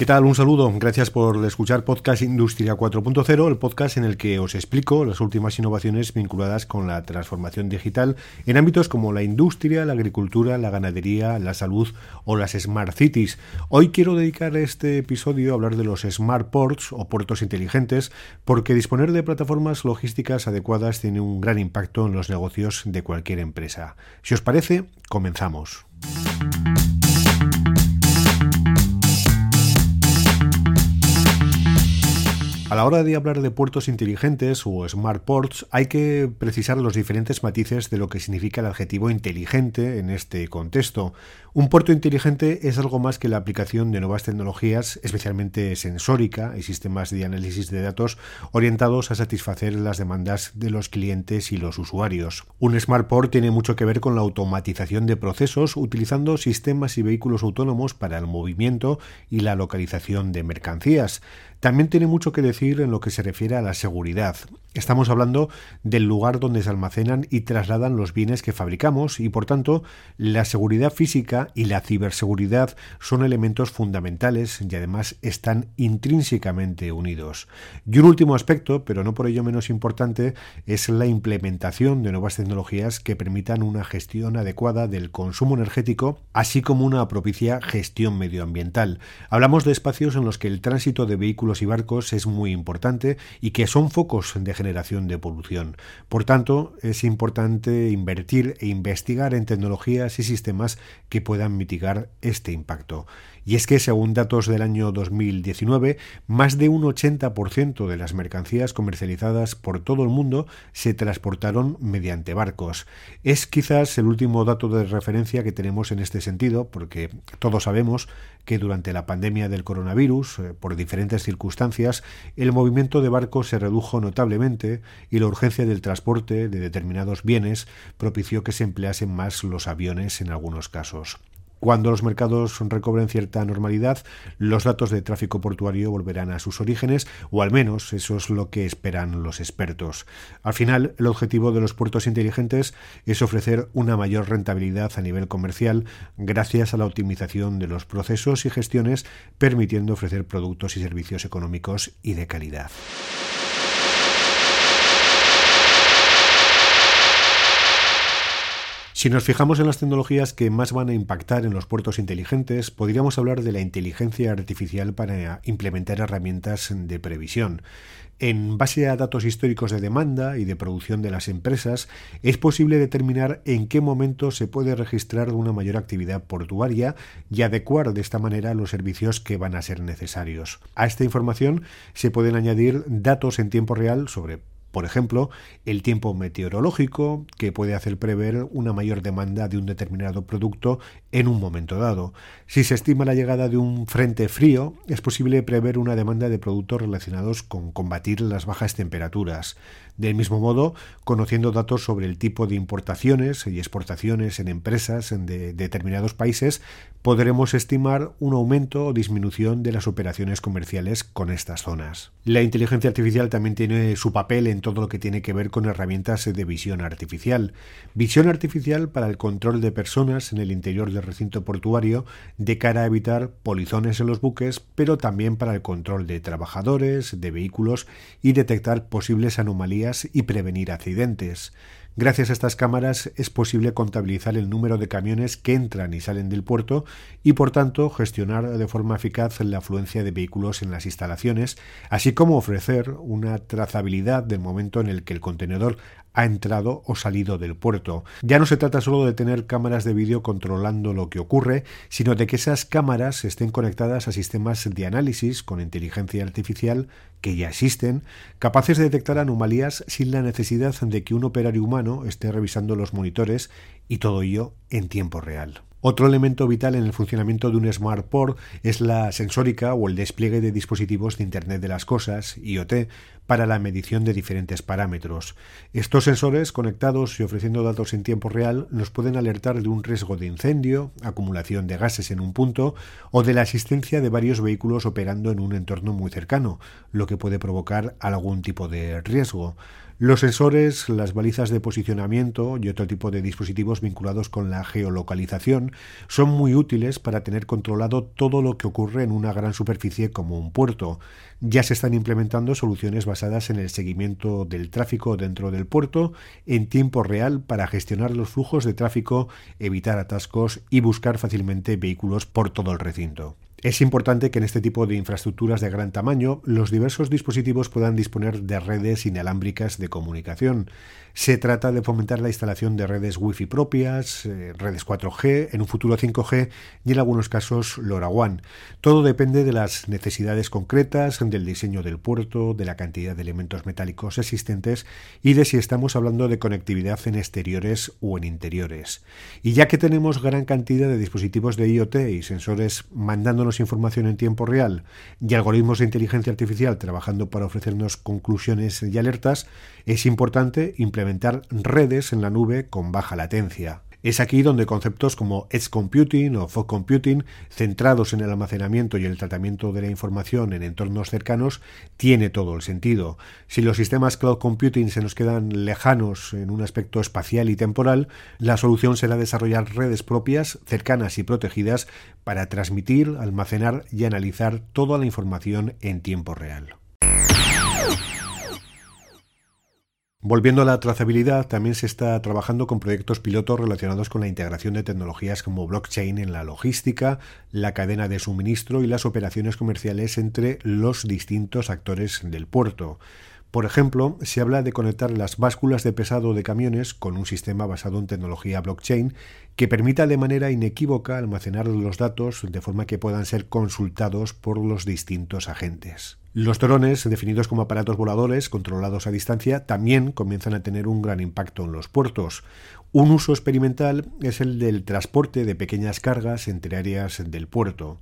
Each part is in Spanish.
¿Qué tal? Un saludo. Gracias por escuchar Podcast Industria 4.0, el podcast en el que os explico las últimas innovaciones vinculadas con la transformación digital en ámbitos como la industria, la agricultura, la ganadería, la salud o las smart cities. Hoy quiero dedicar este episodio a hablar de los smart ports o puertos inteligentes porque disponer de plataformas logísticas adecuadas tiene un gran impacto en los negocios de cualquier empresa. Si os parece, comenzamos. A la hora de hablar de puertos inteligentes o smart ports hay que precisar los diferentes matices de lo que significa el adjetivo inteligente en este contexto. Un puerto inteligente es algo más que la aplicación de nuevas tecnologías, especialmente sensórica y sistemas de análisis de datos orientados a satisfacer las demandas de los clientes y los usuarios. Un smart port tiene mucho que ver con la automatización de procesos utilizando sistemas y vehículos autónomos para el movimiento y la localización de mercancías. También tiene mucho que decir en lo que se refiere a la seguridad. Estamos hablando del lugar donde se almacenan y trasladan los bienes que fabricamos y por tanto la seguridad física y la ciberseguridad son elementos fundamentales y además están intrínsecamente unidos. Y un último aspecto, pero no por ello menos importante, es la implementación de nuevas tecnologías que permitan una gestión adecuada del consumo energético, así como una propicia gestión medioambiental. Hablamos de espacios en los que el tránsito de vehículos y barcos es muy importante y que son focos de generación de polución. Por tanto, es importante invertir e investigar en tecnologías y sistemas que puedan mitigar este impacto. Y es que, según datos del año 2019, más de un 80% de las mercancías comercializadas por todo el mundo se transportaron mediante barcos. Es quizás el último dato de referencia que tenemos en este sentido, porque todos sabemos que durante la pandemia del coronavirus, eh, por diferentes circunstancias, el movimiento de barcos se redujo notablemente y la urgencia del transporte de determinados bienes propició que se empleasen más los aviones en algunos casos. Cuando los mercados recobren cierta normalidad, los datos de tráfico portuario volverán a sus orígenes, o al menos eso es lo que esperan los expertos. Al final, el objetivo de los puertos inteligentes es ofrecer una mayor rentabilidad a nivel comercial gracias a la optimización de los procesos y gestiones, permitiendo ofrecer productos y servicios económicos y de calidad. Si nos fijamos en las tecnologías que más van a impactar en los puertos inteligentes, podríamos hablar de la inteligencia artificial para implementar herramientas de previsión. En base a datos históricos de demanda y de producción de las empresas, es posible determinar en qué momento se puede registrar una mayor actividad portuaria y adecuar de esta manera los servicios que van a ser necesarios. A esta información se pueden añadir datos en tiempo real sobre por ejemplo, el tiempo meteorológico, que puede hacer prever una mayor demanda de un determinado producto en un momento dado. Si se estima la llegada de un frente frío, es posible prever una demanda de productos relacionados con combatir las bajas temperaturas. Del mismo modo, conociendo datos sobre el tipo de importaciones y exportaciones en empresas de determinados países, podremos estimar un aumento o disminución de las operaciones comerciales con estas zonas. La inteligencia artificial también tiene su papel en todo lo que tiene que ver con herramientas de visión artificial. Visión artificial para el control de personas en el interior del recinto portuario de cara a evitar polizones en los buques, pero también para el control de trabajadores, de vehículos y detectar posibles anomalías y prevenir accidentes. Gracias a estas cámaras es posible contabilizar el número de camiones que entran y salen del puerto y por tanto gestionar de forma eficaz la afluencia de vehículos en las instalaciones, así como ofrecer una trazabilidad del momento en el que el contenedor ha entrado o salido del puerto. Ya no se trata solo de tener cámaras de vídeo controlando lo que ocurre, sino de que esas cámaras estén conectadas a sistemas de análisis con inteligencia artificial que ya existen, capaces de detectar anomalías sin la necesidad de que un operario humano esté revisando los monitores y todo ello en tiempo real. Otro elemento vital en el funcionamiento de un smart port es la sensórica o el despliegue de dispositivos de Internet de las Cosas, IoT, para la medición de diferentes parámetros. Estos sensores conectados y ofreciendo datos en tiempo real nos pueden alertar de un riesgo de incendio, acumulación de gases en un punto o de la existencia de varios vehículos operando en un entorno muy cercano, lo que puede provocar algún tipo de riesgo. Los sensores, las balizas de posicionamiento y otro tipo de dispositivos vinculados con la geolocalización son muy útiles para tener controlado todo lo que ocurre en una gran superficie como un puerto. Ya se están implementando soluciones basadas en el seguimiento del tráfico dentro del puerto en tiempo real para gestionar los flujos de tráfico, evitar atascos y buscar fácilmente vehículos por todo el recinto. Es importante que en este tipo de infraestructuras de gran tamaño los diversos dispositivos puedan disponer de redes inalámbricas de comunicación. Se trata de fomentar la instalación de redes Wi-Fi propias, eh, redes 4G, en un futuro 5G y en algunos casos LoRaWAN. Todo depende de las necesidades concretas, del diseño del puerto, de la cantidad de elementos metálicos existentes y de si estamos hablando de conectividad en exteriores o en interiores. Y ya que tenemos gran cantidad de dispositivos de IoT y sensores mandándonos información en tiempo real y algoritmos de inteligencia artificial trabajando para ofrecernos conclusiones y alertas, es importante implementar redes en la nube con baja latencia. Es aquí donde conceptos como Edge Computing o Fog Computing, centrados en el almacenamiento y el tratamiento de la información en entornos cercanos, tiene todo el sentido. Si los sistemas Cloud Computing se nos quedan lejanos en un aspecto espacial y temporal, la solución será desarrollar redes propias, cercanas y protegidas para transmitir, almacenar y analizar toda la información en tiempo real. Volviendo a la trazabilidad, también se está trabajando con proyectos pilotos relacionados con la integración de tecnologías como blockchain en la logística, la cadena de suministro y las operaciones comerciales entre los distintos actores del puerto. Por ejemplo, se habla de conectar las básculas de pesado de camiones con un sistema basado en tecnología blockchain que permita de manera inequívoca almacenar los datos de forma que puedan ser consultados por los distintos agentes. Los drones, definidos como aparatos voladores controlados a distancia, también comienzan a tener un gran impacto en los puertos. Un uso experimental es el del transporte de pequeñas cargas entre áreas del puerto.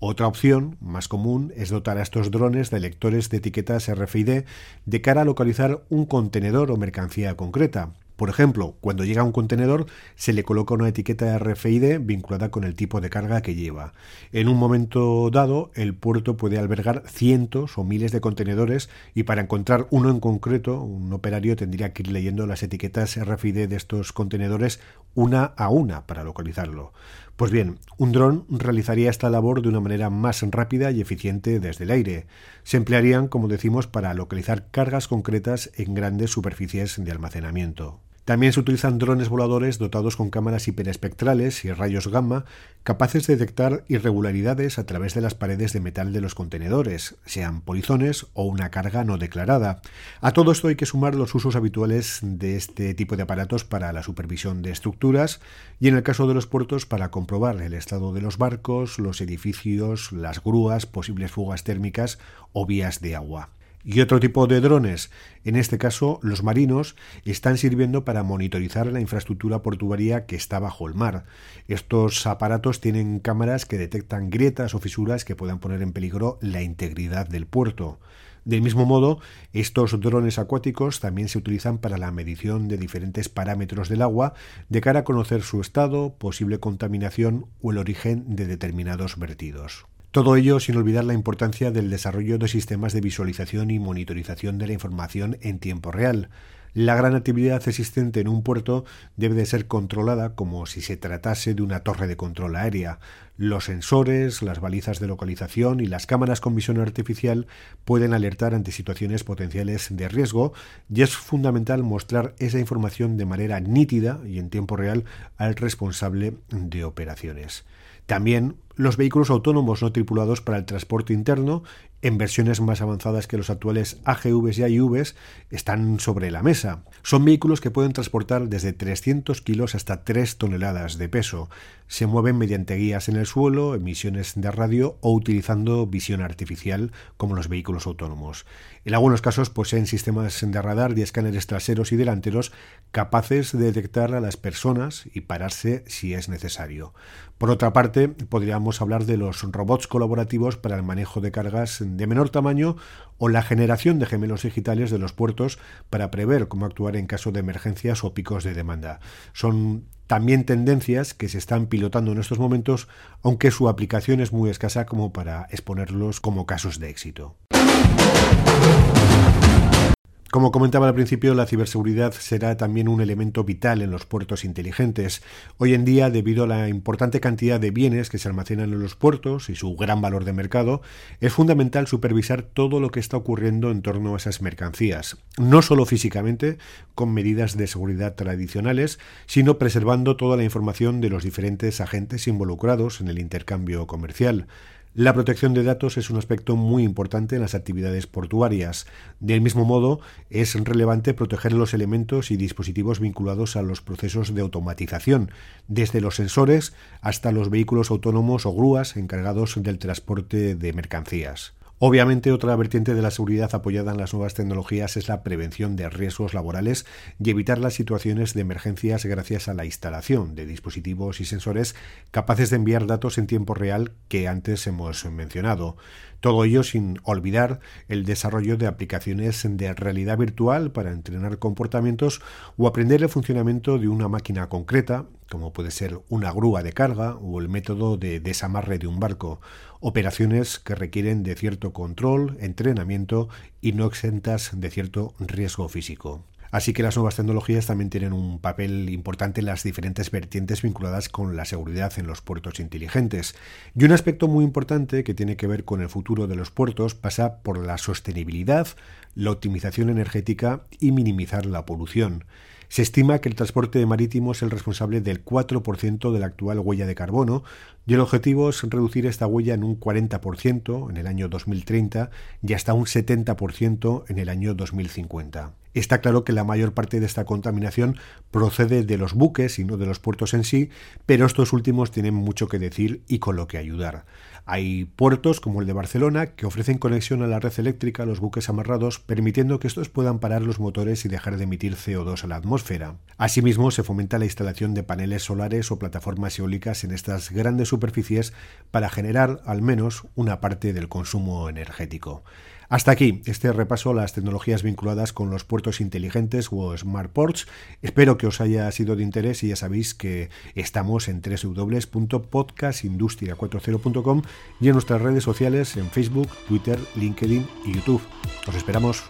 Otra opción, más común, es dotar a estos drones de lectores de etiquetas RFID de cara a localizar un contenedor o mercancía concreta. Por ejemplo, cuando llega un contenedor se le coloca una etiqueta RFID vinculada con el tipo de carga que lleva. En un momento dado, el puerto puede albergar cientos o miles de contenedores y para encontrar uno en concreto, un operario tendría que ir leyendo las etiquetas RFID de estos contenedores una a una para localizarlo. Pues bien, un dron realizaría esta labor de una manera más rápida y eficiente desde el aire. Se emplearían, como decimos, para localizar cargas concretas en grandes superficies de almacenamiento. También se utilizan drones voladores dotados con cámaras hiperespectrales y rayos gamma capaces de detectar irregularidades a través de las paredes de metal de los contenedores, sean polizones o una carga no declarada. A todo esto hay que sumar los usos habituales de este tipo de aparatos para la supervisión de estructuras y en el caso de los puertos para comprobar el estado de los barcos, los edificios, las grúas, posibles fugas térmicas o vías de agua y otro tipo de drones, en este caso los marinos, están sirviendo para monitorizar la infraestructura portuaria que está bajo el mar. Estos aparatos tienen cámaras que detectan grietas o fisuras que puedan poner en peligro la integridad del puerto. Del mismo modo, estos drones acuáticos también se utilizan para la medición de diferentes parámetros del agua de cara a conocer su estado, posible contaminación o el origen de determinados vertidos. Todo ello sin olvidar la importancia del desarrollo de sistemas de visualización y monitorización de la información en tiempo real. La gran actividad existente en un puerto debe de ser controlada como si se tratase de una torre de control aérea. Los sensores, las balizas de localización y las cámaras con visión artificial pueden alertar ante situaciones potenciales de riesgo y es fundamental mostrar esa información de manera nítida y en tiempo real al responsable de operaciones. También los vehículos autónomos no tripulados para el transporte interno, en versiones más avanzadas que los actuales AGVs y AIVs, están sobre la mesa. Son vehículos que pueden transportar desde 300 kilos hasta 3 toneladas de peso. Se mueven mediante guías en el suelo, emisiones de radio o utilizando visión artificial como los vehículos autónomos. En algunos casos poseen sistemas de radar y escáneres traseros y delanteros capaces de detectar a las personas y pararse si es necesario. Por otra parte, podrían podamos hablar de los robots colaborativos para el manejo de cargas de menor tamaño o la generación de gemelos digitales de los puertos para prever cómo actuar en caso de emergencias o picos de demanda. Son también tendencias que se están pilotando en estos momentos, aunque su aplicación es muy escasa como para exponerlos como casos de éxito. Como comentaba al principio, la ciberseguridad será también un elemento vital en los puertos inteligentes. Hoy en día, debido a la importante cantidad de bienes que se almacenan en los puertos y su gran valor de mercado, es fundamental supervisar todo lo que está ocurriendo en torno a esas mercancías, no solo físicamente, con medidas de seguridad tradicionales, sino preservando toda la información de los diferentes agentes involucrados en el intercambio comercial. La protección de datos es un aspecto muy importante en las actividades portuarias. Del mismo modo, es relevante proteger los elementos y dispositivos vinculados a los procesos de automatización, desde los sensores hasta los vehículos autónomos o grúas encargados del transporte de mercancías. Obviamente, otra vertiente de la seguridad apoyada en las nuevas tecnologías es la prevención de riesgos laborales y evitar las situaciones de emergencias gracias a la instalación de dispositivos y sensores capaces de enviar datos en tiempo real que antes hemos mencionado. Todo ello sin olvidar el desarrollo de aplicaciones de realidad virtual para entrenar comportamientos o aprender el funcionamiento de una máquina concreta, como puede ser una grúa de carga o el método de desamarre de un barco, operaciones que requieren de cierto control, entrenamiento y no exentas de cierto riesgo físico. Así que las nuevas tecnologías también tienen un papel importante en las diferentes vertientes vinculadas con la seguridad en los puertos inteligentes. Y un aspecto muy importante que tiene que ver con el futuro de los puertos pasa por la sostenibilidad, la optimización energética y minimizar la polución. Se estima que el transporte marítimo es el responsable del 4% de la actual huella de carbono y el objetivo es reducir esta huella en un 40% en el año 2030 y hasta un 70% en el año 2050. Está claro que la mayor parte de esta contaminación procede de los buques y no de los puertos en sí, pero estos últimos tienen mucho que decir y con lo que ayudar. Hay puertos como el de Barcelona que ofrecen conexión a la red eléctrica a los buques amarrados, permitiendo que estos puedan parar los motores y dejar de emitir CO2 a la atmósfera. Asimismo, se fomenta la instalación de paneles solares o plataformas eólicas en estas grandes superficies para generar al menos una parte del consumo energético. Hasta aquí este repaso a las tecnologías vinculadas con los puertos inteligentes o smart ports. Espero que os haya sido de interés y ya sabéis que estamos en www.podcastindustria40.com y en nuestras redes sociales en Facebook, Twitter, LinkedIn y YouTube. Os esperamos.